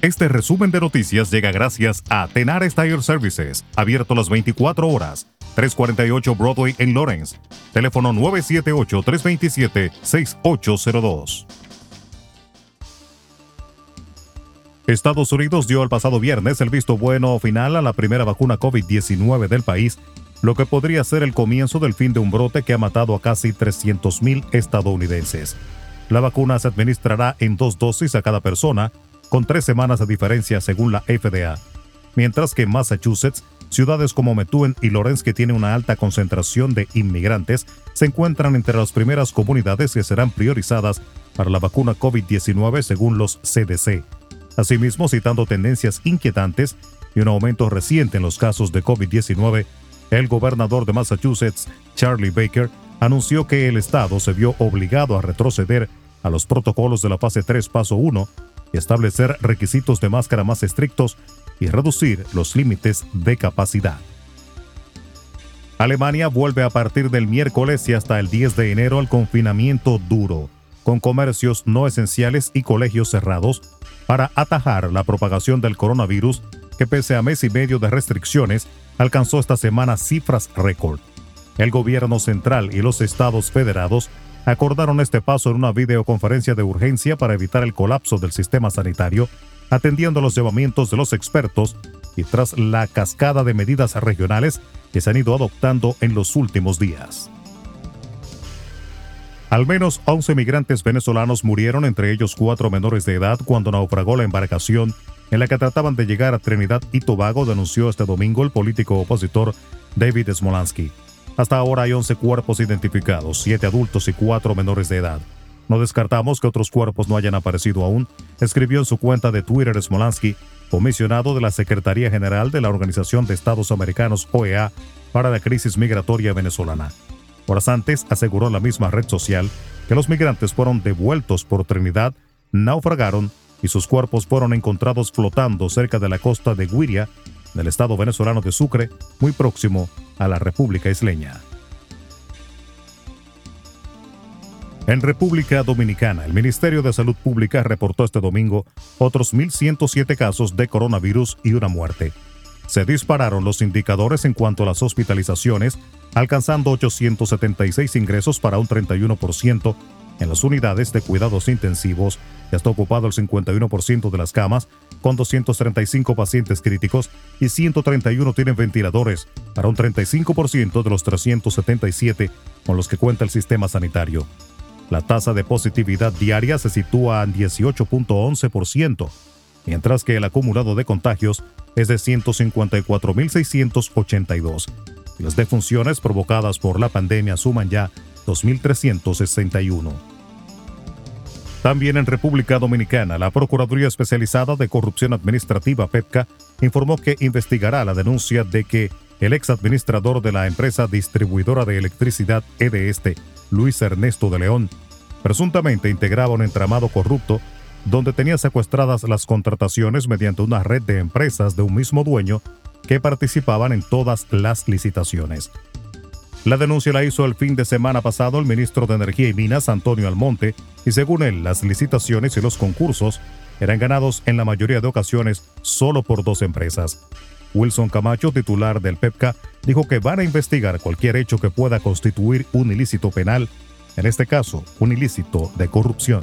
Este resumen de noticias llega gracias a Tenar Tire Services, abierto las 24 horas, 348 Broadway en Lawrence. Teléfono 978-327-6802. Estados Unidos dio el pasado viernes el visto bueno final a la primera vacuna COVID-19 del país, lo que podría ser el comienzo del fin de un brote que ha matado a casi 300.000 estadounidenses. La vacuna se administrará en dos dosis a cada persona, con tres semanas de diferencia según la FDA. Mientras que en Massachusetts, ciudades como Methuen y Lawrence, que tienen una alta concentración de inmigrantes, se encuentran entre las primeras comunidades que serán priorizadas para la vacuna COVID-19 según los CDC. Asimismo, citando tendencias inquietantes y un aumento reciente en los casos de COVID-19, el gobernador de Massachusetts, Charlie Baker, anunció que el estado se vio obligado a retroceder a los protocolos de la fase 3 paso 1 y establecer requisitos de máscara más estrictos y reducir los límites de capacidad. Alemania vuelve a partir del miércoles y hasta el 10 de enero al confinamiento duro, con comercios no esenciales y colegios cerrados, para atajar la propagación del coronavirus que pese a mes y medio de restricciones alcanzó esta semana cifras récord. El gobierno central y los estados federados acordaron este paso en una videoconferencia de urgencia para evitar el colapso del sistema sanitario, atendiendo los llamamientos de los expertos y tras la cascada de medidas regionales que se han ido adoptando en los últimos días. Al menos 11 migrantes venezolanos murieron, entre ellos cuatro menores de edad, cuando naufragó la embarcación en la que trataban de llegar a Trinidad y Tobago, denunció este domingo el político opositor David Smolansky. Hasta ahora hay 11 cuerpos identificados, 7 adultos y 4 menores de edad. No descartamos que otros cuerpos no hayan aparecido aún, escribió en su cuenta de Twitter Smolansky, comisionado de la Secretaría General de la Organización de Estados Americanos OEA para la crisis migratoria venezolana. Horas antes aseguró la misma red social que los migrantes fueron devueltos por Trinidad, naufragaron y sus cuerpos fueron encontrados flotando cerca de la costa de Guiria, del estado venezolano de Sucre, muy próximo a la República Isleña. En República Dominicana, el Ministerio de Salud Pública reportó este domingo otros 1.107 casos de coronavirus y una muerte. Se dispararon los indicadores en cuanto a las hospitalizaciones, alcanzando 876 ingresos para un 31% en las unidades de cuidados intensivos ya está ocupado el 51% de las camas, con 235 pacientes críticos y 131 tienen ventiladores, para un 35% de los 377 con los que cuenta el sistema sanitario. La tasa de positividad diaria se sitúa en 18.11%, mientras que el acumulado de contagios es de 154.682. Las defunciones provocadas por la pandemia suman ya 2.361. También en República Dominicana, la Procuraduría Especializada de Corrupción Administrativa, PEPCA, informó que investigará la denuncia de que el ex administrador de la empresa distribuidora de electricidad EDESTE, Luis Ernesto de León, presuntamente integraba un entramado corrupto donde tenía secuestradas las contrataciones mediante una red de empresas de un mismo dueño que participaban en todas las licitaciones. La denuncia la hizo el fin de semana pasado el ministro de Energía y Minas, Antonio Almonte, y según él, las licitaciones y los concursos eran ganados en la mayoría de ocasiones solo por dos empresas. Wilson Camacho, titular del PEPCA, dijo que van a investigar cualquier hecho que pueda constituir un ilícito penal, en este caso, un ilícito de corrupción.